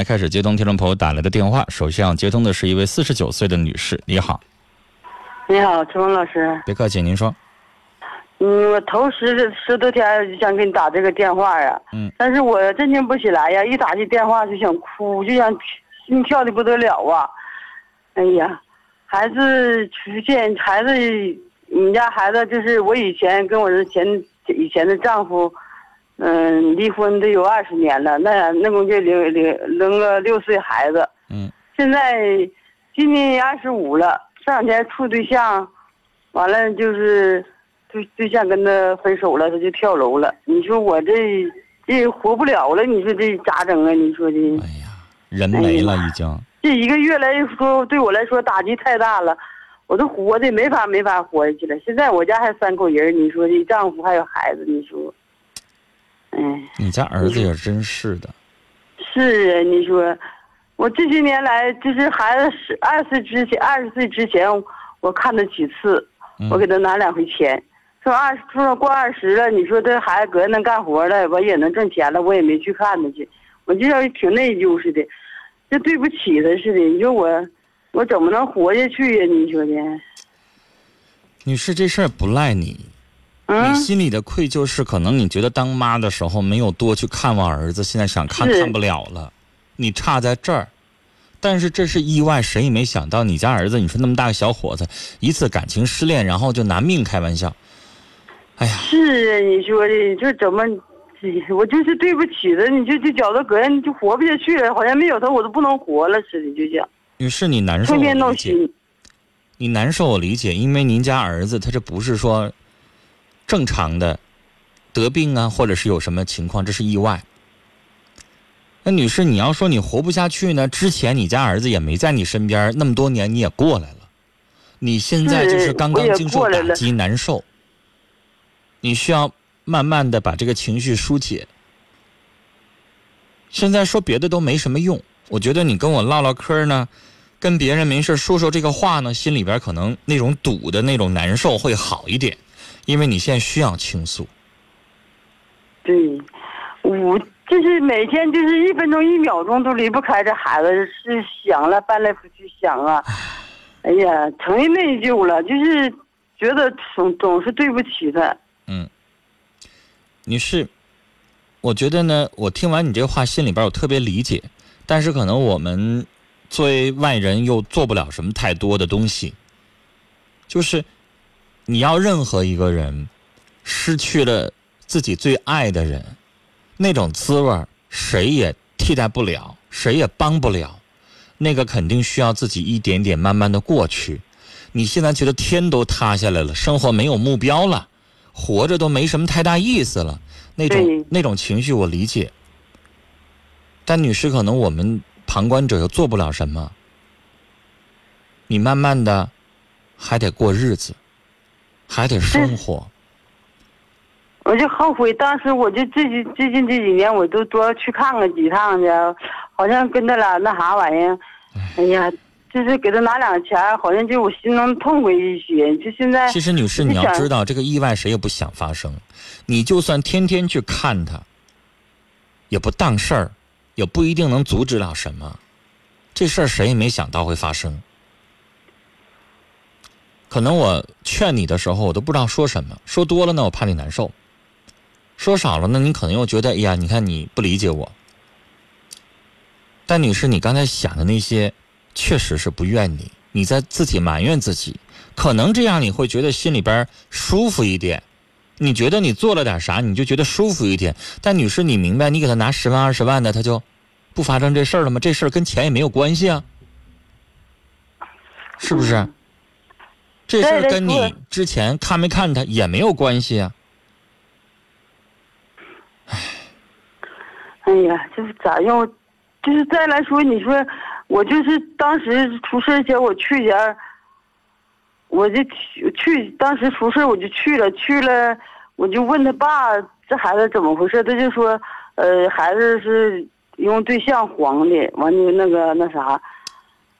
来开始接通听众朋友打来的电话。首先要接通的是一位四十九岁的女士，你好，你好，陈峰老师。别客气，您说。嗯，我头十十多天就想给你打这个电话呀，嗯，但是我镇静不起来呀，一打这电话就想哭，就想心跳的不得了啊。哎呀，孩子出现，孩子，我们家孩子就是我以前跟我的前以前的丈夫，嗯，离婚得有二十年了，那那不就领领领个六岁孩子，嗯，现在今年二十五了，上两天处对象，完了就是对对象跟他分手了，他就跳楼了。你说我这这活不了了，你说这咋整啊？你说这哎呀，人没了已经。这一个月来说对我来说打击太大了，我都活的没法没法活下去了。现在我家还三口人，你说这丈夫还有孩子，你说，哎，你家儿子也真是的，是啊，你说，我这些年来就是孩子十二岁之前，二十岁之前我看他几次，我给他拿两回钱。说二十说过二十了，你说这孩子搁那干活了，我也能挣钱了，我也没去看他去，我就像挺内疚似的，就对不起他似的。你说我，我怎么能活下去呀？你说的？女士，这事儿不赖你，嗯你，心里的愧疚是可能你觉得当妈的时候没有多去看望儿子，现在想看看不了了，你差在这儿。但是这是意外，谁也没想到你家儿子，你说那么大个小伙子，一次感情失恋，然后就拿命开玩笑。哎呀，是啊，你说的这怎么？我就是对不起他，你就就觉得个人就活不下去了，好像没有他我都不能活了似的，就像女士，你难受。你难受，我理解，因为您家儿子他这不是说正常的得病啊，或者是有什么情况，这是意外。那女士，你要说你活不下去呢？之前你家儿子也没在你身边，那么多年你也过来了，你现在就是刚刚经受打击，难受。你需要慢慢的把这个情绪疏解。现在说别的都没什么用，我觉得你跟我唠唠嗑呢，跟别人没事说说这个话呢，心里边可能那种堵的那种难受会好一点，因为你现在需要倾诉。对，我就是每天就是一分钟一秒钟都离不开这孩子，是想了翻来覆去想啊，哎呀，成内疚了，就是觉得总总是对不起他。嗯，你是，我觉得呢，我听完你这话，心里边我特别理解，但是可能我们作为外人又做不了什么太多的东西。就是你要任何一个人失去了自己最爱的人，那种滋味儿谁也替代不了，谁也帮不了，那个肯定需要自己一点点慢慢的过去。你现在觉得天都塌下来了，生活没有目标了。活着都没什么太大意思了，那种那种情绪我理解。但女士，可能我们旁观者又做不了什么。你慢慢的，还得过日子，还得生活。我就后悔，当时我就最近最近这几年，我都多去看看几趟去，好像跟他俩那啥玩意儿，哎呀，就是给他拿两钱，好像就我心能痛快一些。就现在，其实，女士，你要知道，这个意外谁也不想发生。你就算天天去看他，也不当事儿，也不一定能阻止了什么。这事儿谁也没想到会发生。可能我劝你的时候，我都不知道说什么。说多了呢，我怕你难受；说少了呢，你可能又觉得，哎呀，你看你不理解我。但女士，你刚才想的那些，确实是不怨你，你在自己埋怨自己。可能这样你会觉得心里边舒服一点，你觉得你做了点啥，你就觉得舒服一点。但女士，你明白，你给他拿十万二十万的，他就不发生这事儿了吗？这事儿跟钱也没有关系啊，是不是？这事儿跟你之前看没看他也没有关系啊。哎呀，就是咋样，就是再来说，你说我就是当时出事前我去前，我就去去，当时出事我就去了，去了我就问他爸这孩子怎么回事，他就说，呃，孩子是用对象黄的，完就那个那啥，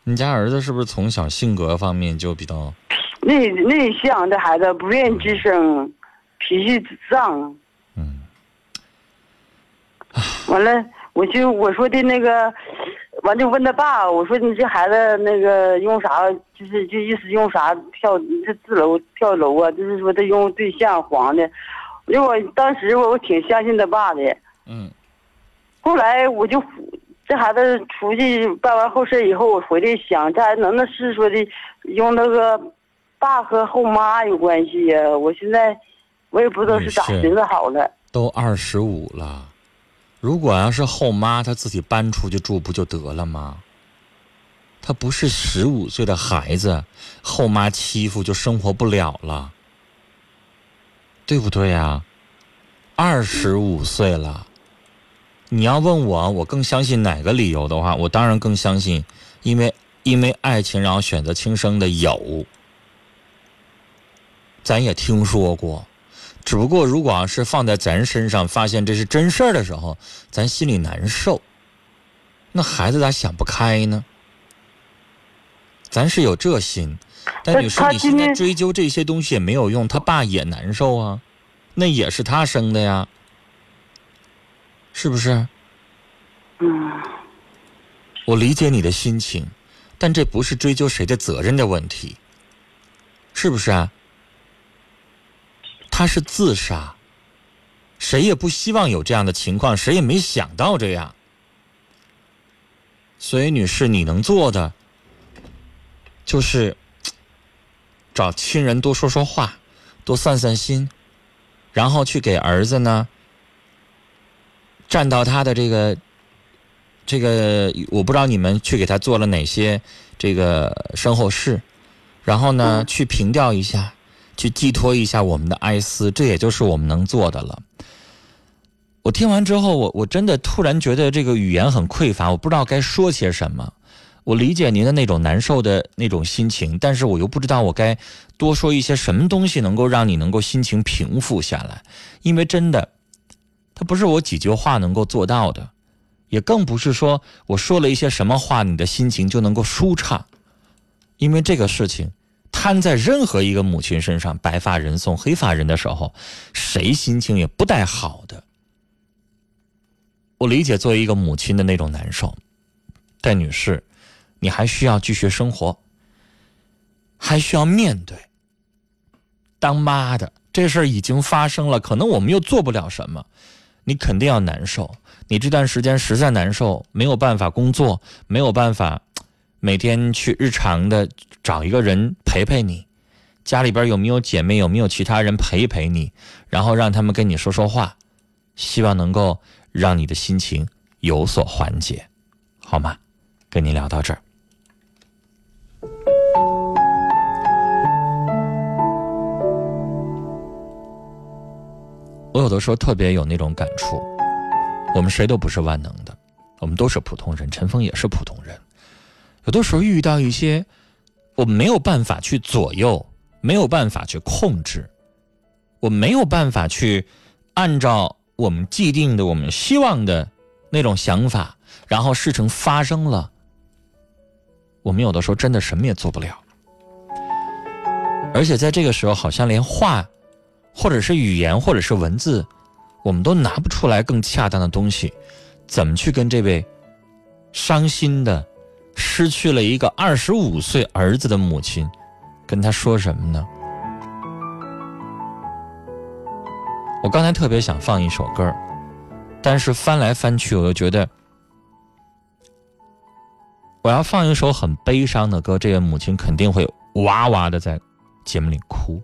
你家儿子是不是从小性格方面就比较？内内向的孩子不愿意吱声，脾气脏。嗯。完了，我就我说的那个，完就问他爸，我说你这孩子那个用啥？就是就意思用啥跳这自楼跳楼啊？就是说他用对象黄的，因为我当时我我挺相信他爸的。嗯。后来我就这孩子出去办完后事以后，我回来想，这孩子能那是说的用那个爸和后妈有关系呀？我现在我也不知道是咋寻思好了。都二十五了。如果要是后妈，她自己搬出去住不就得了吗？她不是十五岁的孩子，后妈欺负就生活不了了，对不对呀？二十五岁了，你要问我，我更相信哪个理由的话，我当然更相信，因为因为爱情然后选择轻生的有，咱也听说过。只不过，如果要是放在咱身上，发现这是真事儿的时候，咱心里难受。那孩子咋想不开呢？咱是有这心，但你说，你现在追究这些东西也没有用，他爸也难受啊，那也是他生的呀，是不是？嗯。我理解你的心情，但这不是追究谁的责任的问题，是不是啊？他是自杀，谁也不希望有这样的情况，谁也没想到这样。所以，女士，你能做的就是找亲人多说说话，多散散心，然后去给儿子呢站到他的这个这个，我不知道你们去给他做了哪些这个身后事，然后呢去平调一下。去寄托一下我们的哀思，这也就是我们能做的了。我听完之后，我我真的突然觉得这个语言很匮乏，我不知道该说些什么。我理解您的那种难受的那种心情，但是我又不知道我该多说一些什么东西能够让你能够心情平复下来。因为真的，它不是我几句话能够做到的，也更不是说我说了一些什么话，你的心情就能够舒畅。因为这个事情。摊在任何一个母亲身上，白发人送黑发人的时候，谁心情也不带好的。我理解作为一个母亲的那种难受，但女士，你还需要继续生活，还需要面对。当妈的这事儿已经发生了，可能我们又做不了什么，你肯定要难受。你这段时间实在难受，没有办法工作，没有办法。每天去日常的找一个人陪陪你，家里边有没有姐妹，有没有其他人陪陪你，然后让他们跟你说说话，希望能够让你的心情有所缓解，好吗？跟你聊到这儿，我有的时候特别有那种感触，我们谁都不是万能的，我们都是普通人，陈峰也是普通人。有的时候遇到一些我没有办法去左右，没有办法去控制，我没有办法去按照我们既定的、我们希望的那种想法，然后事情发生了，我们有的时候真的什么也做不了。而且在这个时候，好像连话，或者是语言，或者是文字，我们都拿不出来更恰当的东西，怎么去跟这位伤心的？失去了一个二十五岁儿子的母亲，跟他说什么呢？我刚才特别想放一首歌但是翻来翻去，我又觉得我要放一首很悲伤的歌，这位母亲肯定会哇哇的在节目里哭。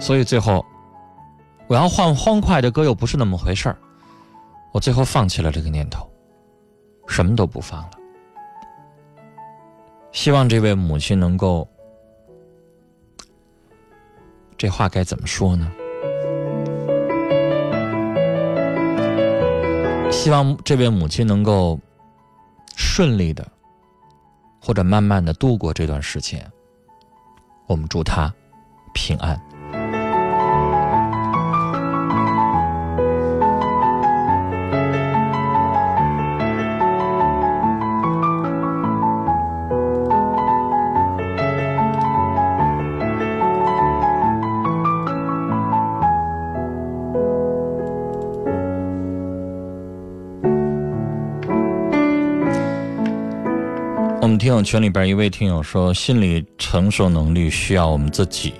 所以最后我要换欢快的歌，又不是那么回事儿。我最后放弃了这个念头，什么都不放了。希望这位母亲能够，这话该怎么说呢？希望这位母亲能够顺利的，或者慢慢的度过这段时间。我们祝她平安。我们听友群里边一位听友说，心理承受能力需要我们自己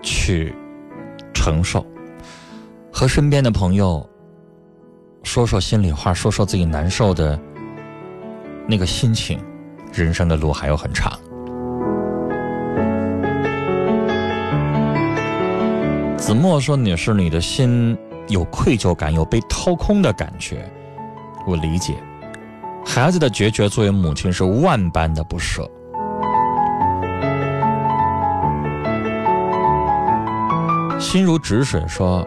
去承受，和身边的朋友说说心里话，说说自己难受的那个心情。人生的路还有很长。子墨说：“女士，你的心有愧疚感，有被掏空的感觉，我理解。”孩子的决绝，作为母亲是万般的不舍。心如止水说：“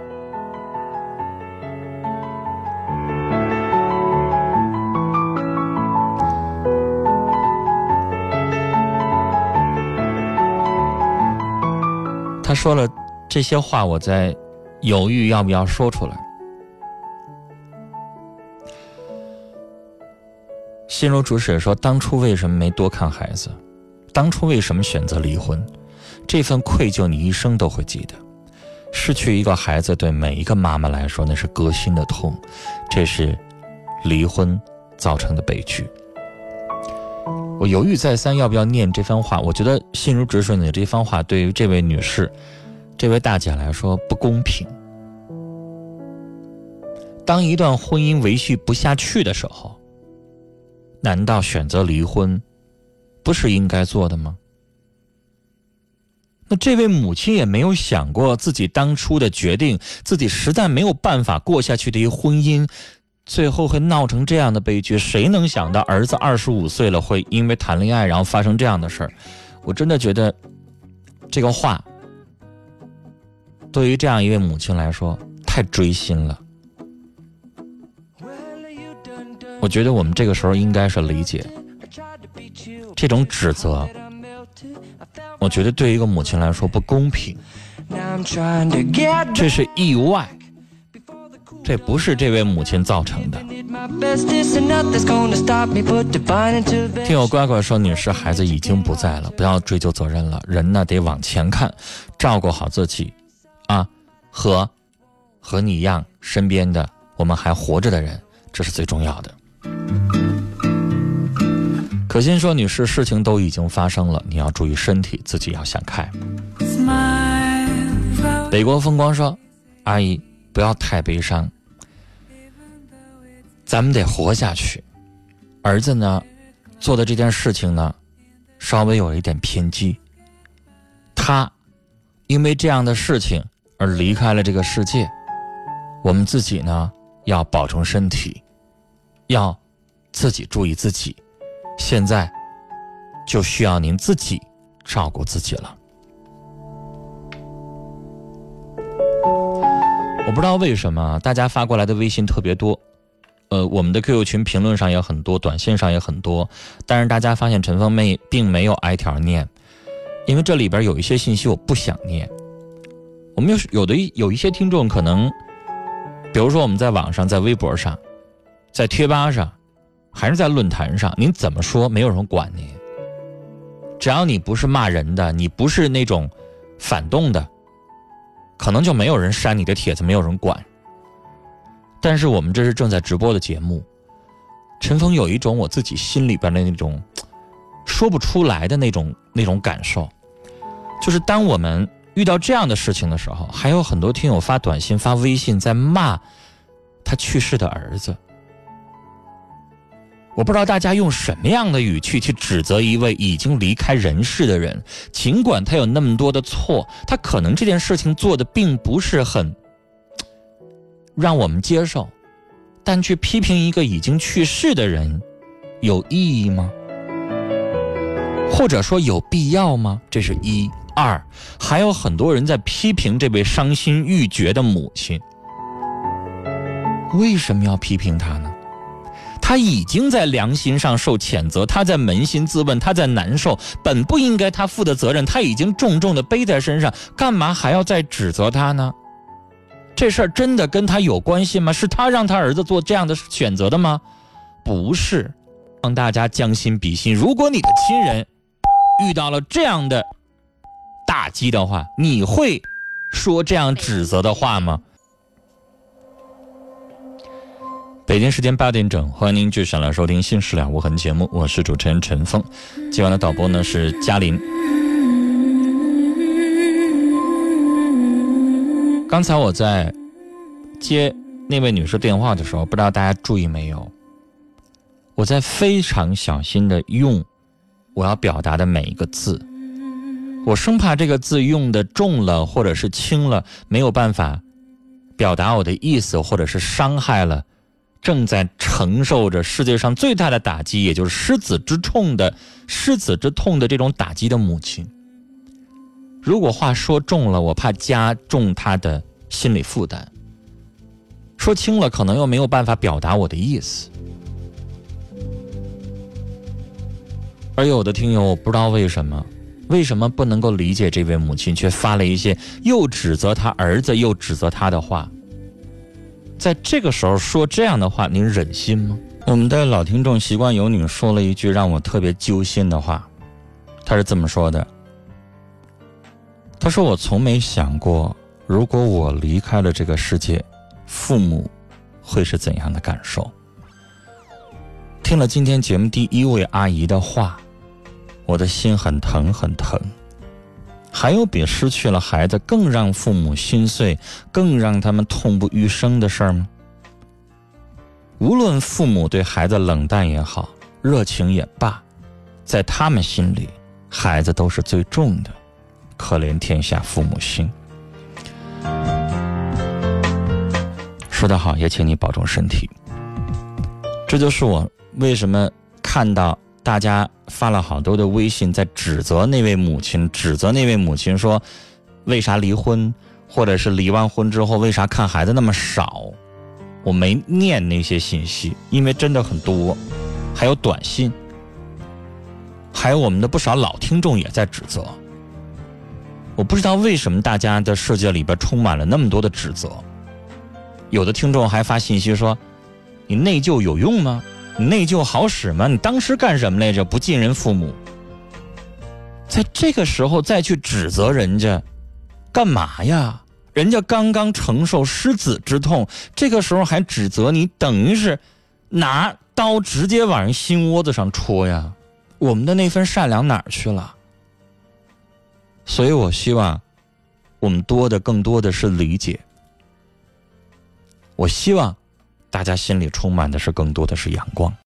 他说了这些话，我在犹豫要不要说出来。”心如止水说：“当初为什么没多看孩子？当初为什么选择离婚？这份愧疚你一生都会记得。失去一个孩子，对每一个妈妈来说，那是割心的痛。这是离婚造成的悲剧。我犹豫再三，要不要念这番话？我觉得心如止水的这番话，对于这位女士、这位大姐来说不公平。当一段婚姻维系不下去的时候。”难道选择离婚，不是应该做的吗？那这位母亲也没有想过自己当初的决定，自己实在没有办法过下去的一婚姻，最后会闹成这样的悲剧。谁能想到儿子二十五岁了，会因为谈恋爱然后发生这样的事儿？我真的觉得，这个话对于这样一位母亲来说太锥心了。我觉得我们这个时候应该是理解这种指责。我觉得对一个母亲来说不公平，这是意外，这不是这位母亲造成的。听我乖乖说，女士，孩子已经不在了，不要追究责任了。人呢得往前看，照顾好自己，啊，和和你一样身边的我们还活着的人，这是最重要的。可心说：“女士，事情都已经发生了，你要注意身体，自己要想开。”北国风光说：“阿姨，不要太悲伤，咱们得活下去。儿子呢，做的这件事情呢，稍微有一点偏激。他因为这样的事情而离开了这个世界。我们自己呢，要保重身体，要自己注意自己。”现在就需要您自己照顾自己了。我不知道为什么大家发过来的微信特别多，呃，我们的 QQ 群评论上也很多，短信上也很多，但是大家发现陈芳妹并没有挨条念，因为这里边有一些信息我不想念。我们有有的有一些听众可能，比如说我们在网上，在微博上，在贴吧上。还是在论坛上，您怎么说，没有人管您。只要你不是骂人的，你不是那种反动的，可能就没有人删你的帖子，没有人管。但是我们这是正在直播的节目，陈峰有一种我自己心里边的那种说不出来的那种那种感受，就是当我们遇到这样的事情的时候，还有很多听友发短信、发微信在骂他去世的儿子。我不知道大家用什么样的语气去指责一位已经离开人世的人，尽管他有那么多的错，他可能这件事情做的并不是很 让我们接受，但去批评一个已经去世的人，有意义吗？或者说有必要吗？这是一二，还有很多人在批评这位伤心欲绝的母亲，为什么要批评他呢？他已经在良心上受谴责，他在扪心自问，他在难受，本不应该他负的责任，他已经重重的背在身上，干嘛还要再指责他呢？这事儿真的跟他有关系吗？是他让他儿子做这样的选择的吗？不是，让大家将心比心，如果你的亲人遇到了这样的打击的话，你会说这样指责的话吗？北京时间八点整，欢迎您继续来收听《心事了无痕》节目，我是主持人陈峰。今晚的导播呢是嘉林。刚才我在接那位女士电话的时候，不知道大家注意没有？我在非常小心的用我要表达的每一个字，我生怕这个字用的重了或者是轻了，没有办法表达我的意思，或者是伤害了正在承受着世界上最大的打击，也就是失子之痛的失子之痛的这种打击的母亲。如果话说重了，我怕加重他的心理负担；说轻了，可能又没有办法表达我的意思。而有的听友，我不知道为什么，为什么不能够理解这位母亲，却发了一些又指责他儿子又指责他的话。在这个时候说这样的话，您忍心吗？我们的老听众习惯有女说了一句让我特别揪心的话，她是这么说的。他说：“我从没想过，如果我离开了这个世界，父母会是怎样的感受。”听了今天节目第一位阿姨的话，我的心很疼很疼。还有比失去了孩子更让父母心碎、更让他们痛不欲生的事儿吗？无论父母对孩子冷淡也好，热情也罢，在他们心里，孩子都是最重的。可怜天下父母心，说得好，也请你保重身体。这就是我为什么看到大家发了好多的微信，在指责那位母亲，指责那位母亲说，为啥离婚，或者是离完婚之后为啥看孩子那么少？我没念那些信息，因为真的很多，还有短信，还有我们的不少老听众也在指责。我不知道为什么大家的世界里边充满了那么多的指责。有的听众还发信息说：“你内疚有用吗？内疚好使吗？你当时干什么来着？不敬人父母。”在这个时候再去指责人家，干嘛呀？人家刚刚承受失子之痛，这个时候还指责你，等于是拿刀直接往人心窝子上戳呀！我们的那份善良哪儿去了？所以我希望，我们多的更多的是理解。我希望，大家心里充满的是更多的是阳光。